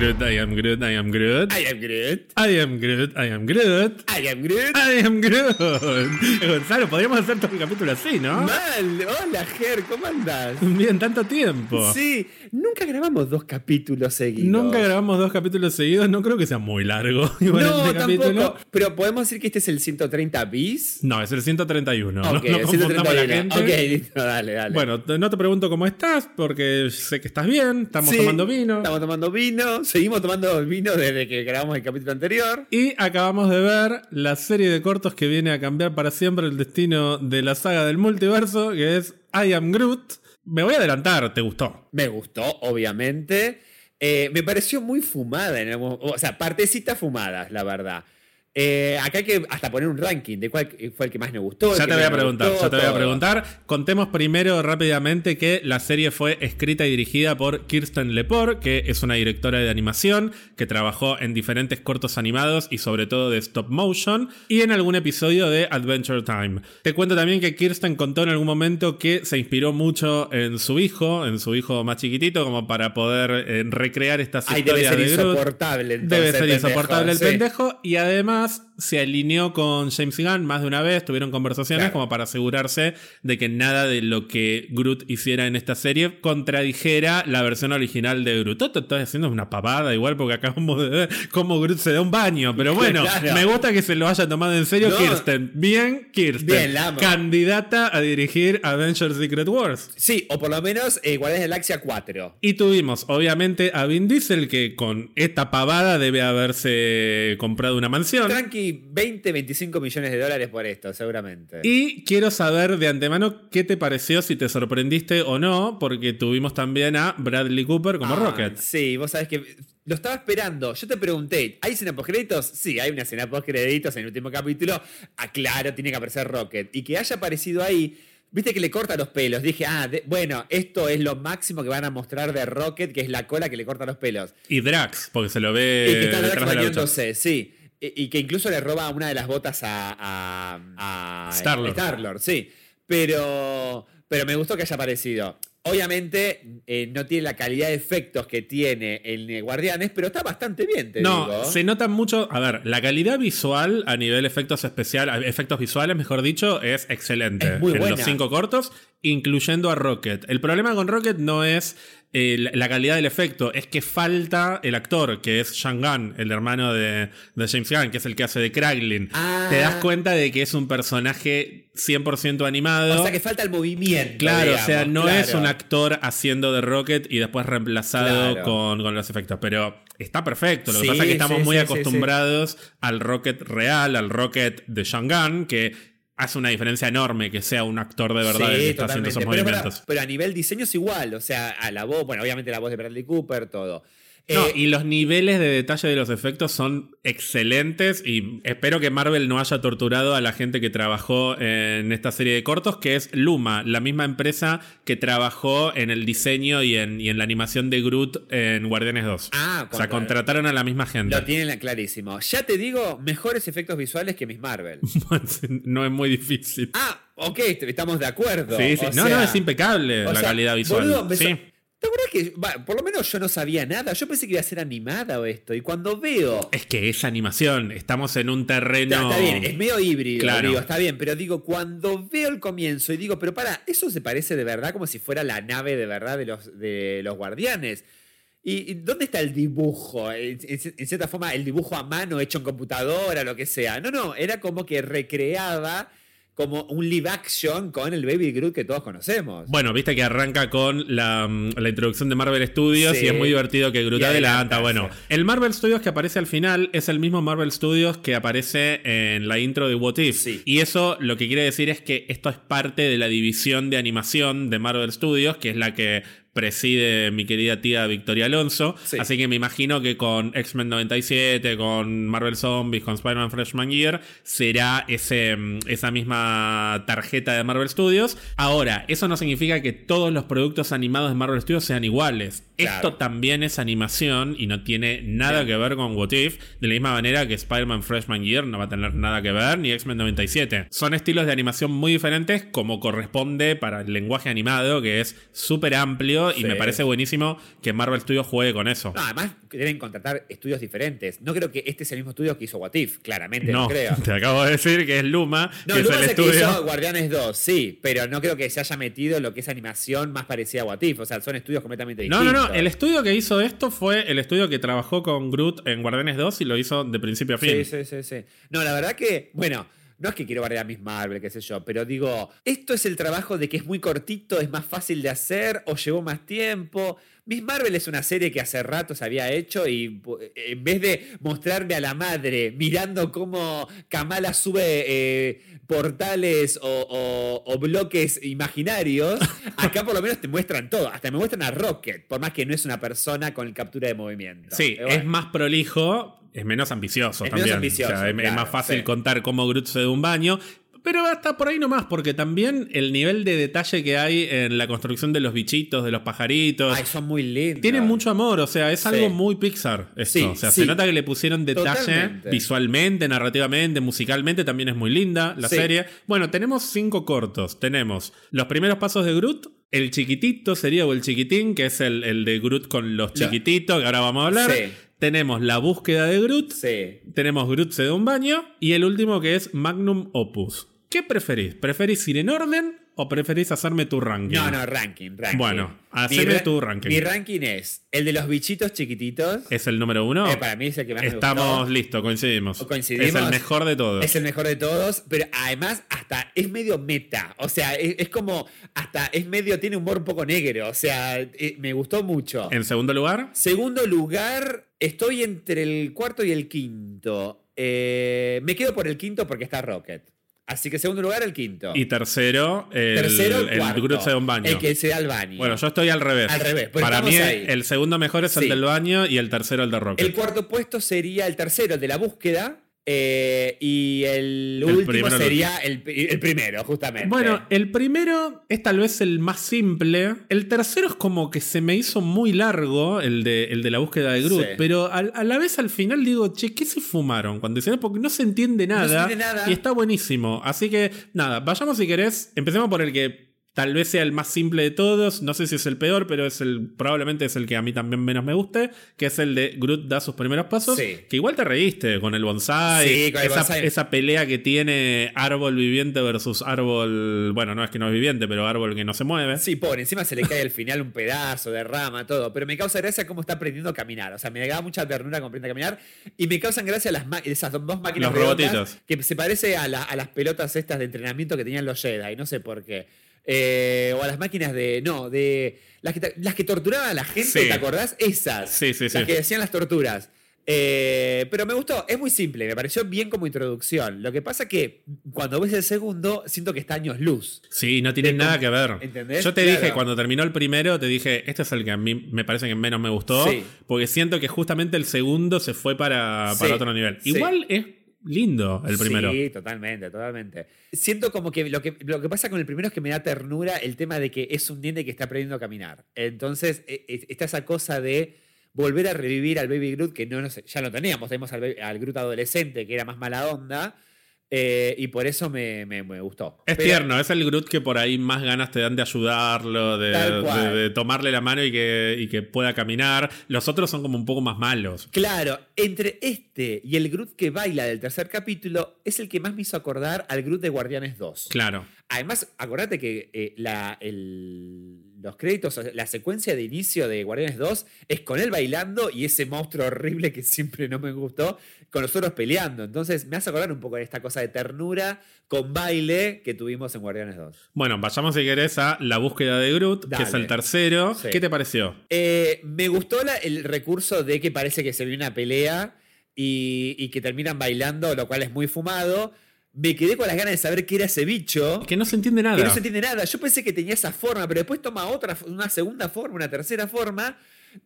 Groot, I am Groot, I am Groot. I am Groot. I am Groot, I am Groot. I am Groot. I am Groot. Gonzalo, podríamos hacer todo el capítulo así, ¿no? Mal. Hola, Ger, ¿cómo andás? Bien, tanto tiempo. Sí, nunca grabamos dos capítulos seguidos. Nunca grabamos dos capítulos seguidos, no creo que sea muy largo. igual No, este tampoco. Pero podemos decir que este es el 130 bis. No, es el 131. Ok, no, no el confundamos a la 131. gente. Ok, listo, dale, dale. Bueno, no te pregunto cómo estás, porque sé que estás bien, estamos Sí, tomando vino. Estamos tomando vino. Seguimos tomando vino desde que grabamos el capítulo anterior. Y acabamos de ver la serie de cortos que viene a cambiar para siempre el destino de la saga del multiverso, que es I Am Groot. Me voy a adelantar, ¿te gustó? Me gustó, obviamente. Eh, me pareció muy fumada. En algún- o sea, partecitas fumadas, la verdad. Eh, acá hay que hasta poner un ranking de cuál fue el que más me gustó. Ya te voy a preguntar, gustó, ya te voy a preguntar. Contemos primero rápidamente que la serie fue escrita y dirigida por Kirsten Lepore, que es una directora de animación que trabajó en diferentes cortos animados y sobre todo de stop motion y en algún episodio de Adventure Time. Te cuento también que Kirsten contó en algún momento que se inspiró mucho en su hijo, en su hijo más chiquitito, como para poder eh, recrear estas Ay, debe historias ser de insoportable. Debe entonces, ser pendejo, insoportable el sí. pendejo. Y además se alineó con James Gunn más de una vez. Tuvieron conversaciones Claro. como para asegurarse de que nada de lo que Groot hiciera en esta serie contradijera la versión original de Groot. Todo estoy haciendo una pavada igual porque acabamos de ver cómo Groot se da un baño. Pero bueno, Claro. me gusta que se lo haya tomado en serio No. Kirsten. Bien, Kirsten. Bien, la amo. Candidata a dirigir Avengers Secret Wars. Sí, o por lo menos eh, Guardianes de la Galaxia 4. Y tuvimos, obviamente, a Vin Diesel, que con esta pavada debe haberse comprado una mansión. Tranqui, 20, 25 millones de dólares por esto, seguramente. Y quiero saber de antemano qué te pareció, si te sorprendiste o no, porque tuvimos también a Bradley Cooper como Ah, Rocket. Sí, vos sabés que lo estaba esperando. Yo te pregunté, ¿hay escena post-créditos? Sí, hay una escena post-créditos en el último capítulo. Ah, claro, tiene que aparecer Rocket. Y que haya aparecido ahí, viste que le corta los pelos. Dije, ah, de- bueno, esto es lo máximo que van a mostrar de Rocket, que es la cola que le corta los pelos. Y Drax, porque se lo y ve que está Drax bañándose, sí. Y, y que incluso le roba una de las botas a, a, a Star-Lord. Star-Lord, sí. Pero, pero me gustó que haya aparecido. Obviamente eh, no tiene la calidad de efectos que tiene en eh, Guardianes, pero está bastante bien, te No, digo. se nota mucho. A ver, la calidad visual a nivel efectos especiales, efectos visuales, mejor dicho, es excelente. Es muy en buena. los cinco cortos, incluyendo a Rocket. El problema con Rocket no es eh, la- la calidad del efecto, es que falta el actor, que es Sean Gunn, el hermano de, de James Gunn, que es el que hace de Kraglin. Ah. Te das cuenta de que es un personaje 100% animado. O sea que falta el movimiento. Claro, digamos, o sea, no claro. es un actor haciendo de Rocket y después reemplazado Claro. con, con los efectos. Pero está perfecto. Lo que Sí, pasa es que estamos sí, muy sí, acostumbrados al Rocket real, al Rocket de Shangan, que hace una diferencia enorme que sea un actor de verdad el que Sí, está haciendo esos. Pero, movimientos. pero a nivel diseño es igual. O sea, a la voz, bueno, obviamente la voz de Bradley Cooper, todo. No, Eh, y los niveles de detalle de los efectos son excelentes y espero que Marvel no haya torturado a la gente que trabajó en esta serie de cortos, que es Luma, la misma empresa que trabajó en el diseño y en, y en la animación de Groot en Guardianes 2. Ah, o sea, contra- contrataron a la misma gente. Lo tienen clarísimo. Ya te digo, mejores efectos visuales que Miss Marvel. no es muy difícil. Ah, ok, estamos de acuerdo. sí, sí. O No, sea, no, es impecable la sea, calidad visual. boludo, sí. ¿Te acuerdas que, por lo menos yo no sabía nada? Yo pensé que iba a ser animada o esto. Y cuando veo. Es que es animación, estamos en un terreno... Está, está bien, es medio híbrido, Claro. digo, está bien, pero digo, cuando veo el comienzo y digo, pero para, eso se parece de verdad como si fuera la nave de verdad de los, de los guardianes. ¿Y y dónde está el dibujo? En, en- en cierta forma, el dibujo a mano hecho en computadora, lo que sea. No, no, era como que recreaba como un live action con el Baby Groot que todos conocemos. Bueno, viste que arranca con la, mm, la introducción de Marvel Studios Sí. y es muy divertido que Groot adelanta. Bueno, el Marvel Studios que aparece al final es el mismo Marvel Studios que aparece en la intro de What If. Sí. Y eso lo que quiere decir es que esto es parte de la división de animación de Marvel Studios, que es la que preside mi querida tía Victoria Alonso. Sí. Así que me imagino que con X-Men 97, con Marvel Zombies, con Spider-Man Freshman Year, será ese, mm, esa misma tarjeta de Marvel Studios. Ahora, eso no significa que todos los productos animados de Marvel Studios sean iguales. Claro. Esto también es animación y no tiene nada que ver con What If, de la misma manera que Spider-Man Freshman Year no va a tener nada que ver, ni X-Men 97. Son estilos de animación muy diferentes como corresponde para el lenguaje animado, que es súper amplio estudio y me parece buenísimo que Marvel Studios juegue con eso. No, además deben contratar estudios diferentes. No creo que este es el mismo estudio que hizo What If, claramente no, no, creo. te acabo de decir que es Luma, No, que Luma es el es el que estudio. hizo Guardianes 2, sí, pero no creo que se haya metido lo que es animación más parecida a What If. O sea, son estudios completamente No, distintos. no, no. El estudio que hizo esto fue el estudio que trabajó con Groot en Guardianes 2 y lo hizo de principio a fin. Sí, sí, sí, sí. No, la verdad que, bueno, no es que quiero bardear a Miss Marvel, qué sé yo, pero digo, esto es el trabajo de que es muy cortito, es más fácil de hacer o llevó más tiempo. Miss Marvel es una serie que hace rato se había hecho y pu- en vez de mostrarme a la madre mirando cómo Kamala sube eh, portales o, o- o bloques imaginarios, acá por lo menos te muestran todo. Hasta me muestran a Rocket, por más que no es una persona con captura de movimiento. Sí, bueno. es más prolijo, es menos ambicioso Es menos también. ambicioso, O sea, es- más fácil sí. contar cómo Groot se da un baño. Pero hasta por ahí nomás, porque también el nivel de detalle que hay en la construcción de los bichitos, de los pajaritos. Ay, son muy lindos. Tienen mucho amor, o sea, es Sí. algo muy Pixar esto. Sí, o sea, sí. se nota que le pusieron detalle Totalmente. visualmente, narrativamente, musicalmente, también es muy linda la serie. Bueno, tenemos cinco cortos. Tenemos los primeros pasos de Groot, el chiquitito sería o el chiquitín, que es el, el de Groot con los Lo- chiquititos, que ahora vamos a hablar. Sí. Tenemos la búsqueda de Groot, Sí. tenemos Groot se da un baño y el último que es Magnum Opus. ¿Qué preferís? ¿Preferís ir en orden o preferís hacerme tu ranking? No, no, ranking, ranking. Bueno, haceme ra- tu ranking. Mi ranking es el de los bichitos chiquititos. ¿Es el número uno? Eh, para mí es el que más me Estamos gustó. listos, coincidimos. Coincidimos. Es el mejor de todos. Es el mejor de todos, pero además hasta es medio meta. O sea, es, es como hasta es medio, tiene humor un poco negro. O sea, eh, me gustó mucho. En segundo lugar, Segundo lugar, estoy entre el cuarto y el quinto. Eh, me quedo por el quinto porque está Rocket. Así que segundo lugar, el quinto. y tercero, el, Tercero, el, cuarto. Se da un baño. El que se da al baño. Bueno, yo estoy al revés. Al revés, Para mí, ahí. el segundo mejor es el del baño y el tercero el de Rocket. El cuarto puesto sería el tercero, el de la búsqueda. Eh, y el, El último sería el, el primero, justamente. Bueno, el primero es tal vez el más simple. El tercero es como que se me hizo muy largo, el de, el de la búsqueda de Groot. Sí. Pero a, la vez al final digo, che, ¿qué se fumaron? Cuando dicen, porque no se entiende No se nada. entiende nada. Y está buenísimo. Así que, nada, vayamos si querés. Empecemos por el que tal vez sea el más simple de todos. No sé si es el peor, pero es el probablemente es el que a mí también menos me guste. Que es el de Groot da sus primeros pasos. Sí. Que igual te reíste con el bonsai. Sí, con el esa, bonsai. esa pelea que tiene árbol viviente versus árbol. Bueno, no es que no es viviente, pero árbol que no se mueve. Sí, pobre, encima se le cae al final un pedazo de rama, todo. Pero me causa gracia cómo está aprendiendo a caminar. O sea, me da mucha ternura cómo aprende a caminar. Y me causan gracia las esas dos máquinas Los redondas robotitos. Que se parece a, la- a las pelotas estas de entrenamiento que tenían los Jedi. No sé por qué. Eh, o a las máquinas de. No, de. Las que, las que torturaban a la gente, Sí. ¿te acordás? Esas. Sí, sí, Las que hacían las torturas. Eh, pero me gustó, es muy simple, me pareció bien como introducción. Lo que pasa que cuando ves el segundo, siento que está años luz. Sí, no tiene nada que ver. ¿Entendés? Yo te Claro. dije, cuando terminó el primero, te dije, este es el que a mí me parece que menos me gustó. Sí. Porque siento que justamente el segundo se fue para, para Sí, otro nivel. sí. Igual es lindo el primero. Sí, totalmente, totalmente. Siento como que lo, que lo que pasa con el primero es que me da ternura el tema de que es un nene que está aprendiendo a caminar. Entonces, e- e- está esa cosa de volver a revivir al Baby Groot, que no, no ya lo teníamos, tenemos al, al Groot adolescente, que era más mala onda, eh, y por eso me, me- me gustó. Es Pero- tierno, es el Groot que por ahí más ganas te dan de ayudarlo, de tomarle la mano y que, y que pueda caminar. Los otros son como un poco más malos. Claro, entre este y el Groot que baila del tercer capítulo, es el que más me hizo acordar al Groot de Guardianes 2. Claro. Además, acordate que eh, la- el- los créditos, la secuencia de inicio de Guardianes 2 es con él bailando y ese monstruo horrible que siempre no me gustó, con nosotros peleando. Entonces, me hace acordar un poco de esta cosa de ternura con baile que tuvimos en Guardianes 2. Bueno, vayamos si querés a la búsqueda de Groot, que es el tercero. Sí. ¿Qué te pareció? Eh, me gustó la- el recurso de que parece que se ve una pelea y, y que terminan bailando, lo cual es muy fumado. Me quedé con las ganas de saber qué era ese bicho. Que no se entiende nada. Que no se entiende nada. Yo pensé que tenía esa forma, pero después toma otra, una segunda forma, una tercera forma.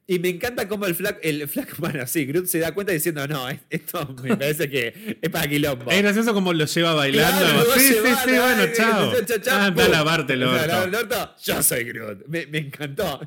Y me encanta cómo el flaco, el flaco, bueno, sí, Groot se da cuenta diciendo, no, es- esto me parece que es para quilombo. Es gracioso como lo lleva bailando. Claro, sí, sí, sí, bueno, ay, chao. chao, chao, Ah, anda a lavarte el orto. Yo soy Groot. Me, me encantó.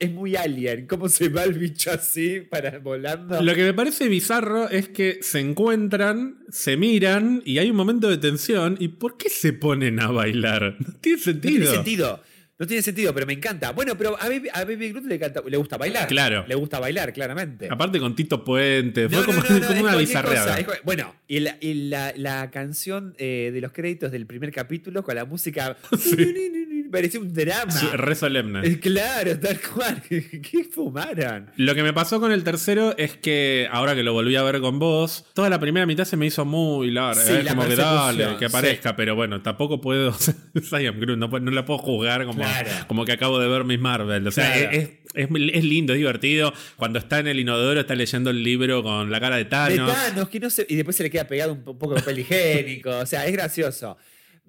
Es muy alien. ¿Cómo se va el bicho así para volando? Lo que me parece bizarro es que se encuentran, se miran y hay un momento de tensión. ¿Y por qué se ponen a bailar? No tiene No sentido. tiene sentido. No tiene sentido, pero me encanta. Bueno, pero a Baby, a Baby Groot le, canta- le gusta bailar. Claro. Le gusta bailar, claramente. Aparte con Tito Puente, fue No, como, no, no, no, una bizarreada. cosa, bueno, y la, y la- la canción eh, de los créditos del primer capítulo con la música. Parecía un drama. Re solemne. Eh, Claro, tal cual. ¿Qué fumaron? Lo que me pasó con el tercero es que ahora que lo volví a ver con vos, toda la primera mitad se me hizo muy larga. Sí, es la como que dale, que aparezca, pero bueno, tampoco puedo. Cruz, no, no la puedo juzgar como, Claro. como que acabo de ver Miss Marvel. O sea, Claro. es, es, es lindo, es divertido. Cuando está en el inodoro, está leyendo el libro con la cara de De Thanos. Thanos, que no se- y después se le queda pegado un po- poco de papel higiénico. O sea, es gracioso.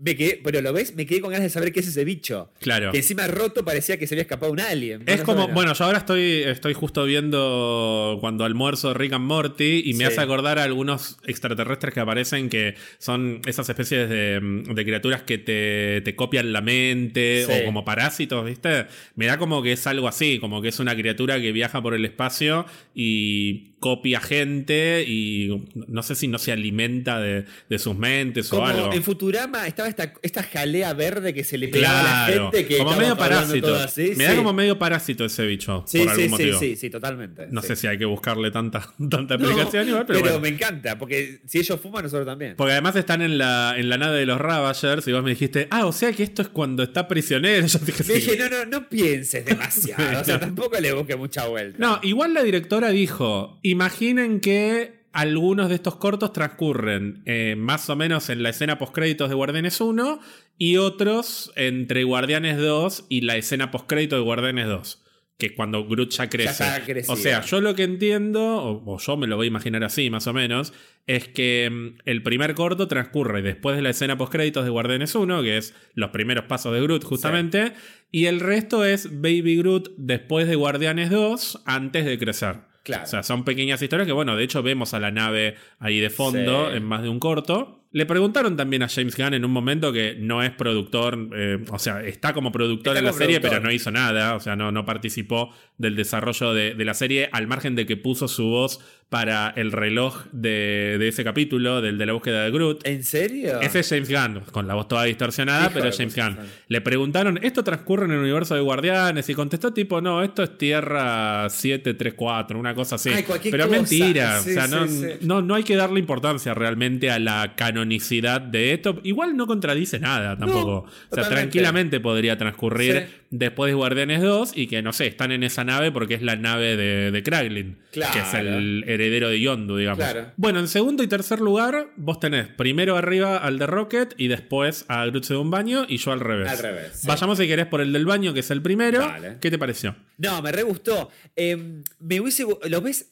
Me quedé, pero lo ves, me quedé con ganas de saber qué es ese bicho. Claro. Que encima roto parecía que se había escapado un alien. Es como, bueno, yo ahora estoy, estoy justo viendo cuando almuerzo Rick and Morty y me Sí. hace acordar a algunos extraterrestres que aparecen que son esas especies de, de criaturas que te, te copian la mente Sí. o como parásitos, ¿viste? Me da como que es algo así, como que es una criatura que viaja por el espacio y copia gente y no sé si no se alimenta de, de sus mentes Como o algo. en Futurama estaba esta, esta jalea verde que se le pegaba a la Claro, gente que como medio parásito. así. Me da como medio parásito ese bicho, Sí, por sí, algún sí, motivo. sí, sí, totalmente. No sé si hay que buscarle tanta, tanta No, explicación igual, pero, bueno. me encanta, porque si ellos fuman, nosotros también. Porque además están en la, en la nave de los Ravagers y vos me dijiste, ah, o sea que esto es cuando está prisionero. Yo dije, sí. dije, no, no, no pienses demasiado. O sea, No. tampoco le busque mucha vuelta. No, igual la directora dijo, imaginen que algunos de estos cortos transcurren eh, más o menos en la escena postcréditos de Guardianes 1 y otros entre Guardianes 2 y la escena postcrédito de Guardianes 2. Que es cuando Groot ya crece. crecido. o sea, yo lo que entiendo, o, o yo me lo voy a imaginar así más o menos, es que mm, el primer corto transcurre después de la escena postcréditos de Guardianes 1, que es los primeros pasos de Groot justamente, y el resto es Baby Groot después de Guardianes 2, antes de crecer. Claro. O sea, son pequeñas historias que, bueno, de hecho vemos a la nave ahí de fondo Sí. en más de un corto. Le preguntaron también a James Gunn en un momento que no es productor, eh, o sea, está como productor Está en la serie, pero no hizo nada, o sea, no, no participó del desarrollo de, de la serie, al margen de que puso su voz para el reloj de, de ese capítulo, del de la búsqueda de Groot. ¿En serio? Ese es James Gunn, con la voz toda distorsionada, Hijo pero es James. Gunn. Le preguntaron, ¿esto transcurre en el universo de Guardianes? Y contestó tipo, no, esto es Tierra 734, una cosa así. Ay, pero cosa. mentira, Sí, o sea, sí, no, sí. No, no hay que darle importancia realmente a la canonicidad de esto. Igual no contradice nada tampoco. o sea, totalmente. tranquilamente podría transcurrir después de Guardianes 2 y que, no sé, están en esa nave porque es la nave de, de Kraglin, Claro. que es el heredero de Yondu, digamos. Claro. Bueno, en segundo y tercer lugar, vos tenés primero arriba al de Rocket y después a Groot de un baño y yo al revés. Al revés, sí. Vayamos si querés por el del baño, que es el primero. Dale. ¿Qué te pareció? No, me re gustó. Eh, me hubiese. ¿Lo ves?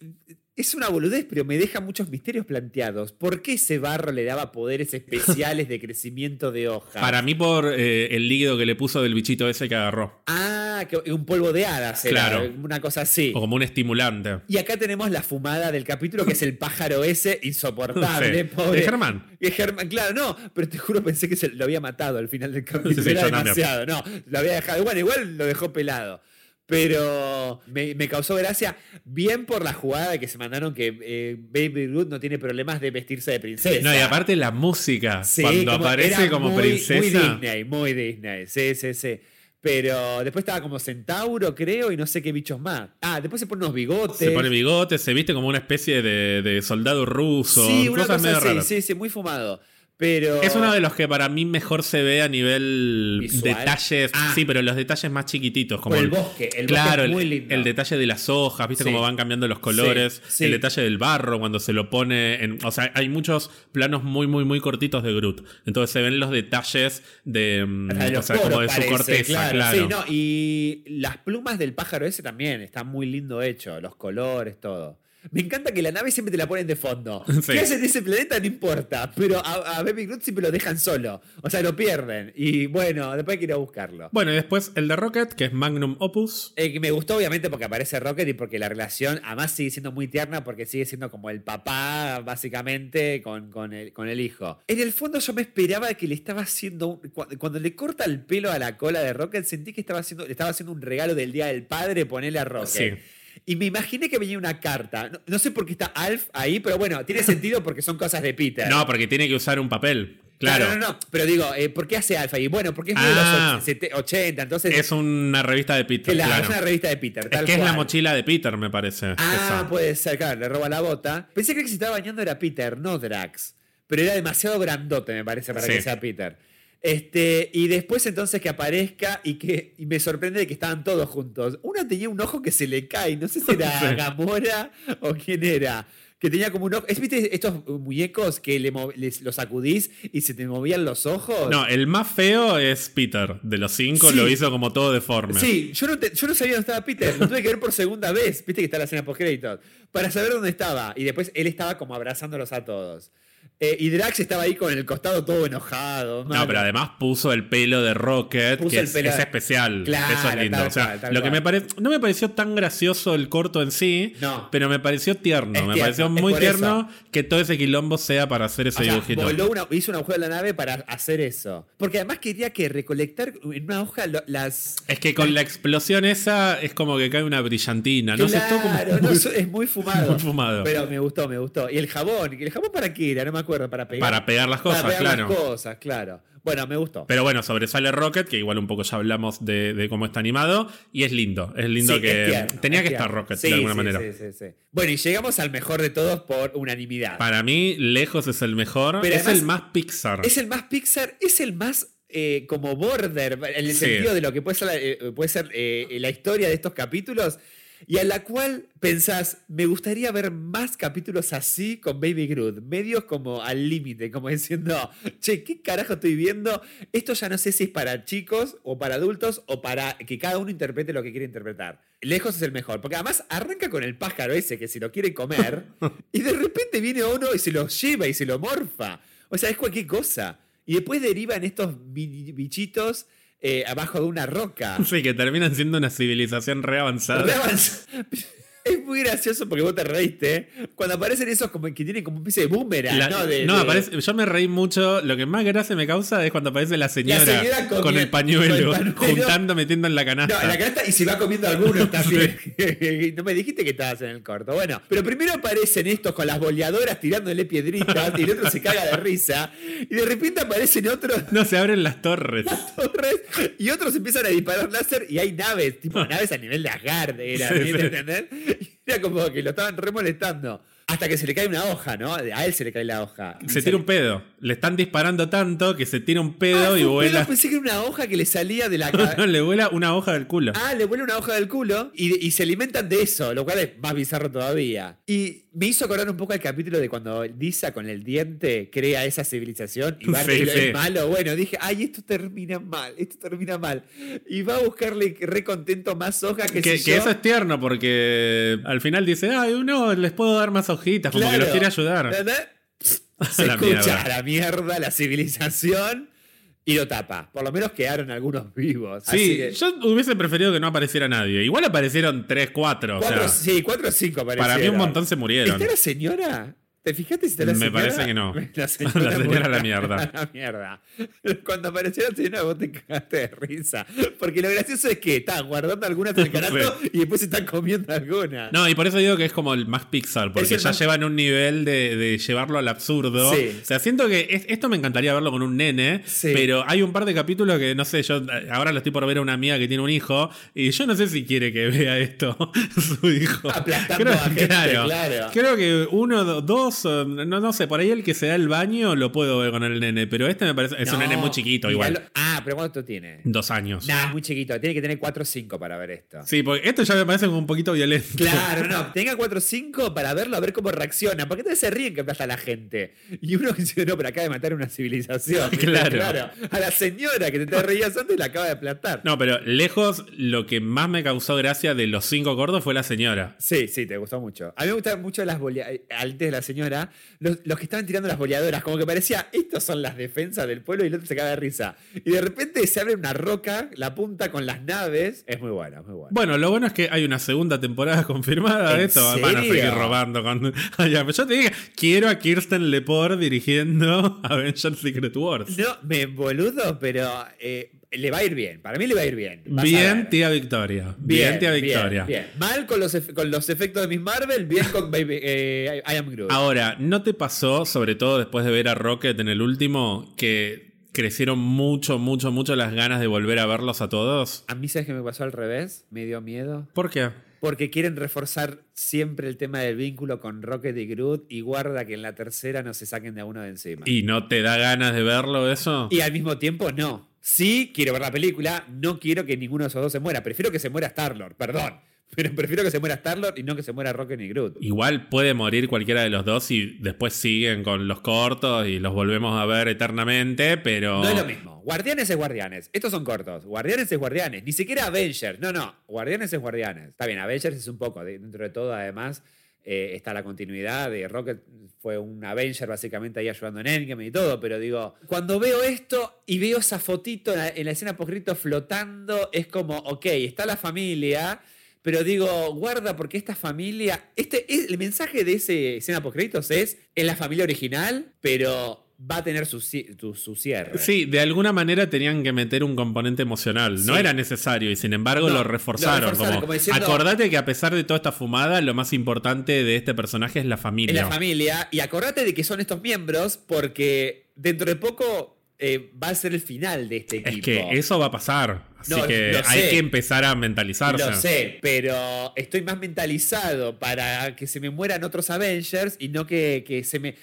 Es una boludez, pero me deja muchos misterios planteados. ¿Por qué ese barro le daba poderes especiales de crecimiento de hoja? Para mí, por eh, el líquido que le puso del bichito ese que agarró. Ah, que un polvo de hadas era, Claro. una cosa así. O como un estimulante. Y acá tenemos la fumada del capítulo, que es el pájaro ese insoportable, Sí. pobre. De Germán. Y Germán, claro, no, pero te juro pensé que se lo había matado al final del capítulo. Sí, sí, Era demasiado, no, lo había dejado. Bueno, igual lo dejó pelado. Pero me, me causó gracia, bien por la jugada que se mandaron que eh, Baby Groot no tiene problemas de vestirse de princesa. No, y aparte la música. Sí, cuando como- aparece como muy- princesa. Muy Disney, muy Disney. Sí, sí, sí. Pero después estaba como centauro, creo, y no sé qué bichos más. Ah, después se pone unos bigotes. Se pone bigote, se viste como una especie de, de soldado ruso. Sí, una cosas cosa medio así, raras. sí, sí, muy fumado. Pero. Es uno de los que para mí mejor se ve a nivel Visual. detalles. Ah. Sí, pero los detalles más chiquititos. Como el bosque, el bosque claro, es muy el, lindo. el detalle de las hojas, viste Sí. cómo van cambiando los colores. Sí, sí. El detalle del barro cuando se lo pone. En, o sea, hay muchos planos muy, muy, muy cortitos de Groot. Entonces se ven los detalles de. mm, de o sea, como su corteza, claro. No, y las plumas del pájaro ese también, está muy lindo hecho, los colores, todo. Me encanta que la nave siempre te la ponen de fondo. Sí. ¿Qué hacen en ese planeta? No importa. Pero a, a Baby Groot siempre lo dejan solo. O sea, lo pierden. Y bueno, después hay que ir a buscarlo. Bueno, y después el de Rocket, que es Magnum Opus. Eh, que me gustó obviamente porque aparece Rocket y porque la relación además sigue siendo muy tierna porque sigue siendo como el papá básicamente con, con, el, con el hijo. En el fondo yo me esperaba que le estaba haciendo, un- cu- cuando le corta el pelo a la cola de Rocket sentí que estaba haciendo, le estaba haciendo un regalo del Día del Padre ponerle a Rocket. Sí. Y me imaginé que venía una carta. No, no sé por qué está Alf ahí, pero bueno, tiene sentido porque son cosas de Peter. No, porque tiene que usar un papel. Claro. no, no. Pero digo, eh, ¿por qué hace Alpha? Y bueno, porque es de Ah. los och- sete- 80, entonces. Es una revista de Peter. claro. es una revista de Peter. Es tal que es la mochila de Peter, me parece. Ah, esa. puede ser, claro, le roba la bota. Pensé que el que se estaba bañando era Peter, no Drax. Pero era demasiado grandote, me parece, para Sí. que sea Peter. Este, y después entonces que aparezca y que y me sorprende de que estaban todos juntos. Uno tenía un ojo que se le cae, no sé si era Sí. Gamora o quién era. Que tenía como un ojo. ¿Es, ¿Viste estos muñecos que le les- los sacudís y se te movían los ojos? No, el más feo es Peter. De los cinco Sí. lo hizo como todo deforme. Sí, yo no, te- yo no sabía dónde estaba Peter. Lo tuve que ver por segunda vez. Viste que está la escena post créditos. Para saber dónde estaba. Y después él estaba como abrazándolos a todos. Eh, y Drax estaba ahí con el costado todo enojado. No, pero además puso el pelo de Rocket, Puso que es, especial. Claro, Eso es lindo. tal o sea, cual, tal lo que me parece. No me pareció tan gracioso el corto en sí, No. pero me pareció tierno. Me pareció muy tierno que todo ese quilombo sea para hacer ese O sea, dibujito. voló una- hizo un agujero en la nave para hacer eso. Porque además quería que recolectar en una hoja lo- las. Es que con la explosión esa es como que cae una brillantina. No sé, es todo como. Claro, no, eso es muy fumado. Muy fumado. Pero me gustó, me gustó. Y el jabón. ¿El jabón para qué era? No me acuerdo. Para pegar. Para pegar las cosas, Para pegar claro. las cosas, claro. Bueno, me gustó. Pero bueno, sobresale Rocket, que igual un poco ya hablamos de, de cómo está animado. Y es lindo. Es lindo Sí, que. es tierno, tenía es que estar. Rocket Sí, de alguna sí, manera. Bueno, y llegamos al mejor de todos por unanimidad. Para mí, lejos es el mejor. Pero es además- el más Pixar. Es el más Pixar, es el más eh, como border, en el Sí. sentido de lo que puede ser, eh, puede ser eh, la historia de estos capítulos, y a la cual pensás, me gustaría ver más capítulos así con Baby Groot, medios como al límite, como diciendo, che, ¿qué carajo estoy viendo? Esto ya no sé si es para chicos o para adultos o para que cada uno interprete lo que quiere interpretar. Lejos es el mejor, porque además arranca con el pájaro ese que se lo quiere comer y de repente viene uno y se lo lleva y se lo morfa. O sea, es cualquier cosa. Y después derivan estos bi- bichitos eh, abajo de una roca. Sí, que terminan siendo una civilización re avanzada. Re avanz- Es muy gracioso porque vos te reíste. Cuando aparecen esos como que tienen como un especie de boomerang, La- ¿no? De- no, de- aparece- yo me reí mucho. Lo que más gracia me causa es cuando aparece la señora, señora con, el pañuelo, con el pañuelo. juntando, metiendo en la canasta. No, la canasta y se va comiendo algunos también. no me dijiste que estabas en el corto. Bueno, pero primero aparecen estos con las boleadoras tirándole piedritas y el otro se caga de risa. Y de repente aparecen otros No, se abren las torres. torres y otros empiezan a disparar láser y hay naves, tipo naves a nivel de Asgard, era, Era como que lo estaban remolestando. Hasta que se le cae una hoja, ¿no? A él se le cae la hoja. Se tira un pedo. Le están disparando tanto que se tira un Ah, pedo fue y un vuela. pedo, pensé que era una hoja que le salía de la No, cabeza. le vuela una hoja del culo. Ah, le vuela una hoja del culo y, y se alimentan de eso, lo cual es más bizarro todavía. Y me hizo acordar un poco al capítulo de cuando Lisa con el diente crea esa civilización y Bart Sí, sí. malo. Bueno, dije, ay, esto termina mal, esto termina mal. Y va a buscarle re contento más hojas que, Que, si que yo. eso es tierno porque al final dice, ay, no, les puedo dar más hojitas, como que los quiere ayudar. Se La escucha mierda. la mierda, la civilización y lo tapa. Por lo menos quedaron algunos vivos. Así Sí, que- yo hubiese preferido que no apareciera nadie. Igual aparecieron 3, 4. O cuatro, sea, sí, cuatro o cinco para mí aparecieron. un montón se murieron. ¿Está la señora? ¿Te fijaste si está la Me señora? parece que no. La La señora muerta. a la mierda. La mierda. Cuando apareció la señora vos te cagaste de risa. Porque lo gracioso es que está guardando algunas en el canasto y después se están comiendo algunas. No, y por eso digo que es como el más Pixar, porque ya más- llevan un nivel de, de llevarlo al absurdo. Sí. O sea, siento que es- esto me encantaría verlo con un nene, Sí. pero hay un par de capítulos que, no sé, yo ahora lo estoy por ver a una amiga que tiene un hijo, y yo no sé si quiere que vea esto su hijo. Aplastando a gente, claro. Creo que uno, do- dos, eh, no, no sé, por ahí el que se da el baño lo puedo ver con el nene, pero este me parece, es un nene muy chiquito igual. Ah, pero ¿cuánto tiene? Dos años. Nah, es muy chiquito. Tiene que tener 4 o 5 para ver esto. Sí, porque esto ya me parece como un poquito violento. Claro, no, tenga 4 o 5 para verlo, a ver cómo reacciona. Porque entonces se ríen que aplasta a la gente. Y uno dice, no, pero acaba de matar una civilización. Claro. A la señora que te, te reías antes la acaba de aplastar. No, pero lejos, lo que más me causó gracia de los cinco gordos fue la señora. Sí, sí, te gustó mucho. A mí me gustaban mucho las boleadoras, antes de la señora, los, los que estaban tirando las boleadoras, como que parecía, estos son las defensas del pueblo y el otro se caga de risa. Y de repente se abre una roca, la punta con las naves. Es muy buena, muy buena. Bueno, lo bueno es que hay una segunda temporada confirmada de ¿En esto. Van a seguir robando con. Yo te dije, quiero a Kirsten Lepore dirigiendo Avengers Secret Wars. No, me boludo, pero eh, le va a ir bien. Para mí le va a ir bien. bien, tía Victoria. Bien, tía Victoria. Bien, Mal con los, con los efectos de Miss Marvel, bien con Baby, eh, I Am Groot. Ahora, ¿no te pasó, sobre todo después de ver a Rocket en el último, que crecieron mucho, mucho, mucho las ganas de volver a verlos a todos? A mí, ¿sabes que me pasó al revés? Me dio miedo. ¿Por qué? porque quieren reforzar siempre el tema del vínculo con Rocket y Groot y guarda que en la tercera no se saquen de a uno de encima. ¿Y no te da ganas de verlo eso? Y al mismo tiempo no. Sí, quiero ver la película, no quiero que ninguno de esos dos se muera, prefiero que se muera Star-Lord, perdón. Pero prefiero que se muera Star-Lord y no que se muera Rocket ni Groot. Igual puede morir cualquiera de los dos y después siguen con los cortos y los volvemos a ver eternamente, pero. No es lo mismo. Guardianes es Guardianes. Estos son cortos. Guardianes es Guardianes. Ni siquiera Avengers. No, no. Guardianes es Guardianes. Está bien, Avengers es un poco. Dentro de todo, además, eh, está la continuidad de Rocket. Fue un Avenger básicamente ahí ayudando en Endgame y todo. Pero digo, cuando veo esto y veo esa fotito en la, en la escena post flotando, es como, ok, está la familia pero digo, guarda porque esta familia, este, el mensaje de ese escena post créditos es, en la familia original, pero va a tener su, su, cierre. Sí, de alguna manera tenían que meter un componente emocional. No era necesario y sin embargo lo, reforzaron, como, acordate que a pesar de toda esta fumada, lo más importante de este personaje es la familia. Es la familia. Y acordate de que son estos miembros porque dentro de poco eh, va a ser el final de este equipo. Es que eso va a pasar. Así que hay que empezar a mentalizarse. Lo sé, pero estoy más mentalizado para que se me mueran otros Avengers y no que, que se me.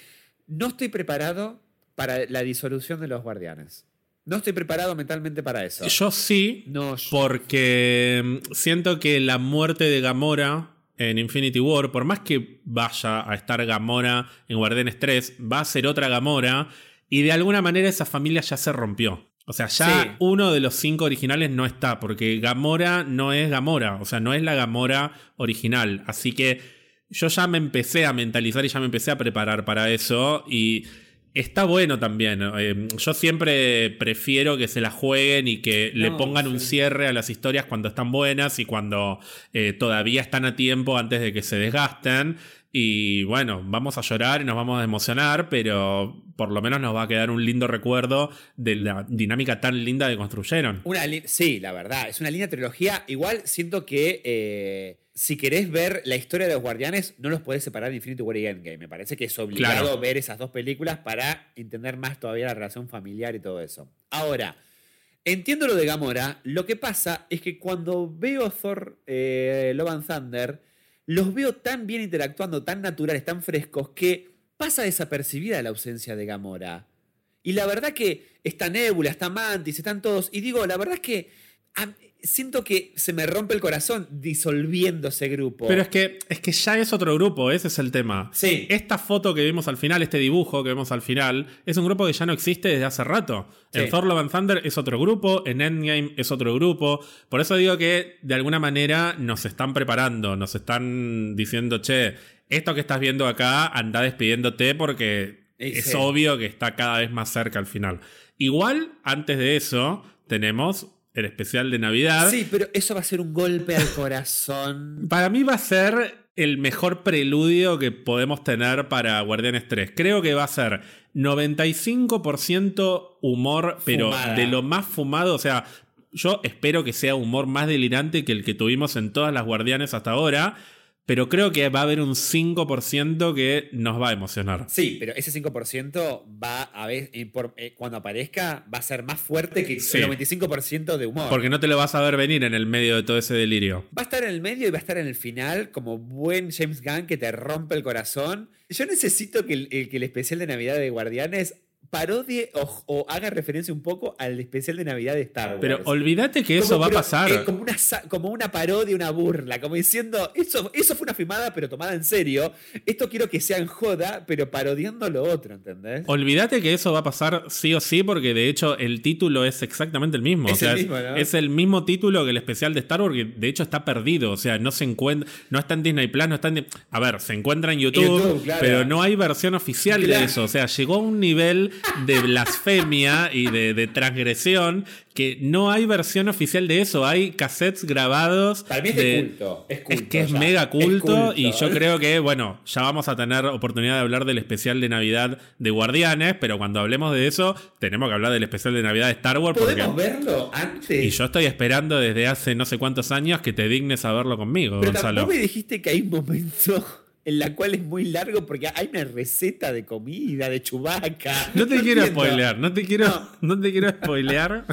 No estoy preparado para la disolución de los guardianes. No estoy preparado mentalmente para eso. Yo sí, no, porque mm, siento que la muerte de Gamora en Infinity War, por más que vaya a estar Gamora en Guardianes 3, va a ser otra Gamora y de alguna manera esa familia ya se rompió. O sea, ya uno de los cinco originales no está, porque Gamora no es Gamora, o sea, no es la Gamora original. Así que yo ya me empecé a mentalizar y ya me empecé a preparar para eso. Y está bueno también. Eh, yo siempre prefiero que se la jueguen y que le pongan un cierre a las historias cuando están buenas y cuando eh, todavía están a tiempo antes de que se desgasten. Y bueno, vamos a llorar y nos vamos a emocionar, pero por lo menos nos va a quedar un lindo recuerdo de la dinámica tan linda que construyeron. Una sí, la verdad, es una linda trilogía. Igual siento que eh, si querés ver la historia de los guardianes, no los podés separar de Infinity War y Endgame. Me parece que es obligado ver esas dos películas para entender más todavía la relación familiar y todo eso. Ahora, entiendo lo de Gamora. Lo que pasa es que cuando veo Thor eh, Love and Thunder los veo tan bien interactuando, tan naturales, tan frescos, que pasa desapercibida la ausencia de Gamora. Y la verdad que está Nebula, está Mantis, están todos. Y digo, la verdad es que siento que se me rompe el corazón disolviendo ese grupo. Pero es que, es que ya es otro grupo, ese es el tema. Sí. Esta foto que vimos al final, este dibujo que vemos al final, es un grupo que ya no existe desde hace rato. En Thor Love and Thunder es otro grupo, en Endgame es otro grupo. Por eso digo que de alguna manera nos están preparando, nos están diciendo, che, esto que estás viendo acá, anda despidiéndote porque es obvio que está cada vez más cerca al final. Igual, antes de eso, tenemos el especial de Navidad. Sí, pero eso va a ser un golpe al corazón. Para mí va a ser el mejor preludio que podemos tener para Guardianes 3. Creo que va a ser 95% humor, pero de lo más fumado, o sea, yo espero que sea humor más delirante que el que tuvimos en todas las Guardianes hasta ahora pero creo que va a haber un 5% que nos va a emocionar. Sí, pero ese 5% va a ver, eh, cuando aparezca, va a ser más fuerte que el 95% de humor. Porque no te lo vas a ver venir en el medio de todo ese delirio. Va a estar en el medio y va a estar en el final, como buen James Gunn que te rompe el corazón. Yo necesito que el, que el especial de Navidad de Guardianes parodie o, haga referencia un poco al especial de Navidad de Star Wars. Pero olvídate que eso va a pasar. como, una, como una parodia, una burla, como diciendo, eso, eso fue una filmada pero tomada en serio. Esto quiero que sea en joda, pero parodiando lo otro, ¿entendés? Olvídate que eso va a pasar sí o sí, porque de hecho el título es exactamente el mismo. Es, el, mismo, es, el mismo título que el especial de Star Wars, que de hecho está perdido. O sea, no se encuentra, no está en Disney Plus, no está en. A ver, se encuentra en YouTube, pero no hay versión oficial de eso. O sea, llegó a un nivel de blasfemia y de, de transgresión que no hay versión oficial de eso. Hay cassettes grabados. Para mí es de, culto. Es, culto, que es ya. mega culto, culto, y yo creo que, bueno, ya vamos a tener oportunidad de hablar del especial de Navidad de Guardianes, pero cuando hablemos de eso, tenemos que hablar del especial de Navidad de Star Wars. Porque, ¿Podemos verlo antes? y yo estoy esperando desde hace no sé cuántos años que te dignes a verlo conmigo, Pero Gonzalo. me dijiste que hay un momento en la cual es muy largo porque hay una receta de comida, de chubaca. No te quiero entiendo. spoilear, no te quiero, No. no. te quiero spoilear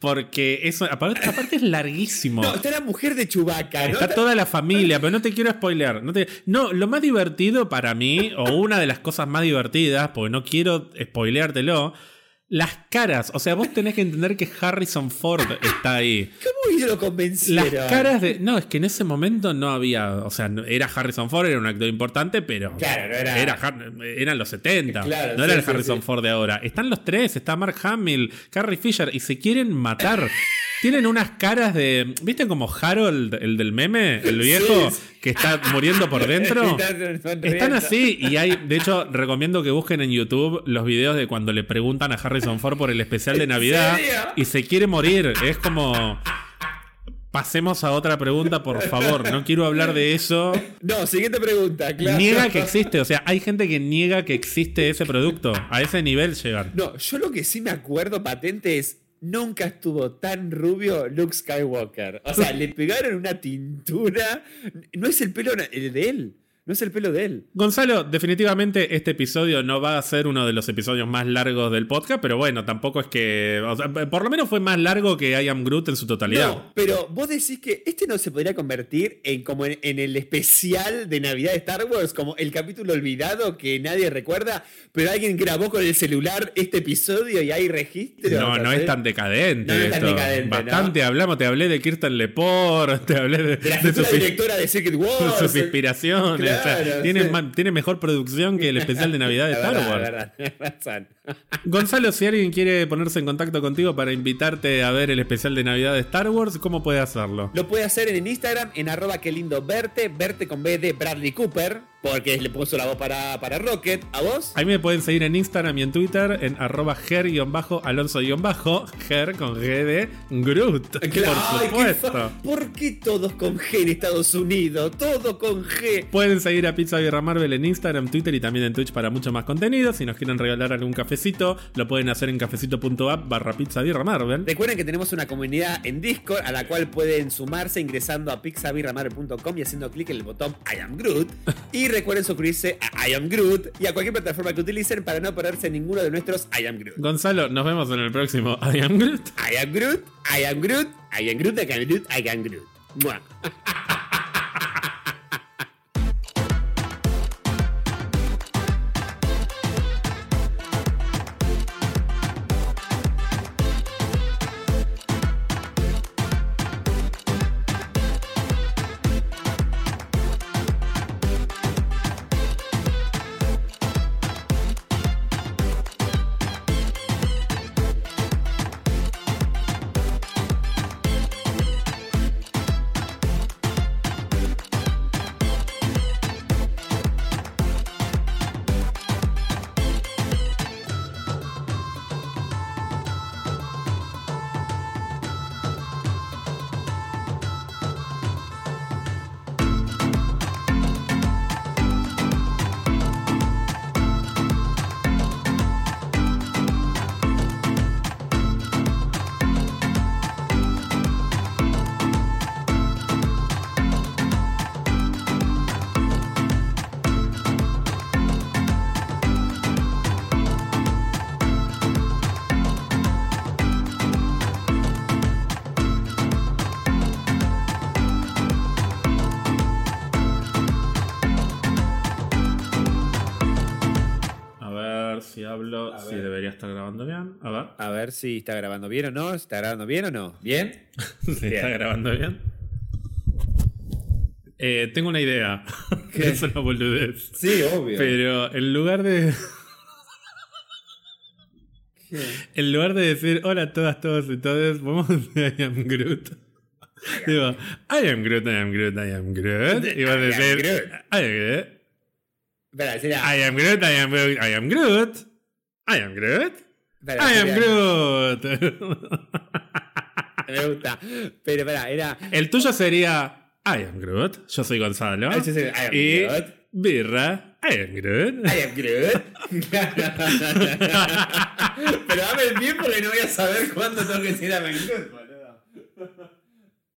porque eso, aparte, aparte es larguísimo. No, está la mujer de chubaca, ¿no? Está toda la familia, pero no te quiero spoilear. No, te- no, lo más divertido para mí, o una de las cosas más divertidas, porque no quiero spoileártelo, las caras. O sea, vos tenés que entender que Harrison Ford está ahí. ¿Cómo lo Las convencieron? caras de. No, es que en ese momento no había. O sea, era Harrison Ford, era un actor importante, pero. Claro, no era- Har- eran los 70. Claro, no sí, era el sí, Harrison sí. Ford de ahora. Están los tres: está Mark Hamill, Carrie Fisher, y se quieren matar. Tienen unas caras de. ¿Viste como Harold, el del meme? El viejo, Sí. que está muriendo por dentro. Están así y hay, de hecho, recomiendo que busquen en YouTube los videos de cuando le preguntan a Harrison Ford por el especial de ¿En Navidad serio? y se quiere morir. Es como... Pasemos a otra pregunta, por favor. No quiero hablar de eso. No, siguiente pregunta, claro. Niega que existe. O sea, hay gente que niega que existe ese producto. A ese nivel llegan. No, yo lo que sí me acuerdo patente es. Nunca estuvo tan rubio Luke Skywalker. O sea, le pegaron una tintura. No es el pelo el de él. No es el pelo de él. Gonzalo, definitivamente este episodio no va a ser uno de los episodios más largos del podcast, pero bueno, tampoco es que. o sea, por lo menos fue más largo que I Am Groot en su totalidad. No, pero vos decís que este no se podría convertir en como en, en el especial de Navidad de Star Wars, como el capítulo olvidado que nadie recuerda, pero alguien grabó con el celular este episodio y hay registro. No, no es tan decadente. No es tan decadente, Bastante hablamos, te hablé de Kirsten Lepore, te hablé de, De la de directora de Secret Wars. sus inspiraciones. o Claro, tiene, sí. tiene mejor producción que el especial de Navidad de Star Wars. verdad. Gonzalo, si alguien quiere ponerse en contacto contigo para invitarte a ver el especial de Navidad de Star Wars, ¿cómo puede hacerlo? Lo puede hacer en Instagram, en arroba que lindo verte, verte con B de Bradley Cooper, porque le puso la voz para, para Rocket. ¿A vos? Ahí me pueden seguir en Instagram y en Twitter en arroba ger-alonso- ger con G de Groot, Claro, por qué supuesto. fa- ¿Por qué todos con G en Estados Unidos? Todo con G. Pueden seguir a Pizza Birra Marvel en Instagram, Twitter y también en Twitch para mucho más contenido. Si nos quieren regalar algún cafecito, lo pueden hacer en cafecito.app barra Pizza Marvel. Recuerden que tenemos una comunidad en Discord a la cual pueden sumarse ingresando a pixabirramarvel.com y haciendo clic en el botón I am Groot. Y recuerden suscribirse a I am Groot y a cualquier plataforma que utilicen para no perderse ninguno de nuestros I am Groot. Gonzalo, nos vemos en el próximo I Am Groot. I am Groot, I am Groot, I am Groot, I am Groot, I am Groot. Mua. si hablo, si debería estar grabando bien. A ver. A ver si está grabando bien o no. ¿Está grabando bien o no? ¿Bien? si está grabando bien. Eh, tengo una idea. ¿Qué? es una boludez. Sí, obvio. Pero en lugar de. En lugar de decir hola a todas, todos y todas, vamos a decir I am Groot. Digo, I am Groot, I am Groot, I am Groot. Y vas a decir. I am Groot. I am Groot, I am Groot, I am Groot. I am Groot. Espera, I am. Groot. Me gusta. Pero espera, era. El tuyo sería I am Groot. Yo soy Gonzalo. Ah, yo soy I am y Groot. Birra. I am Groot. I am Groot. Pero dame el bien porque no voy a saber cuándo tengo que decir I am Groot, boludo.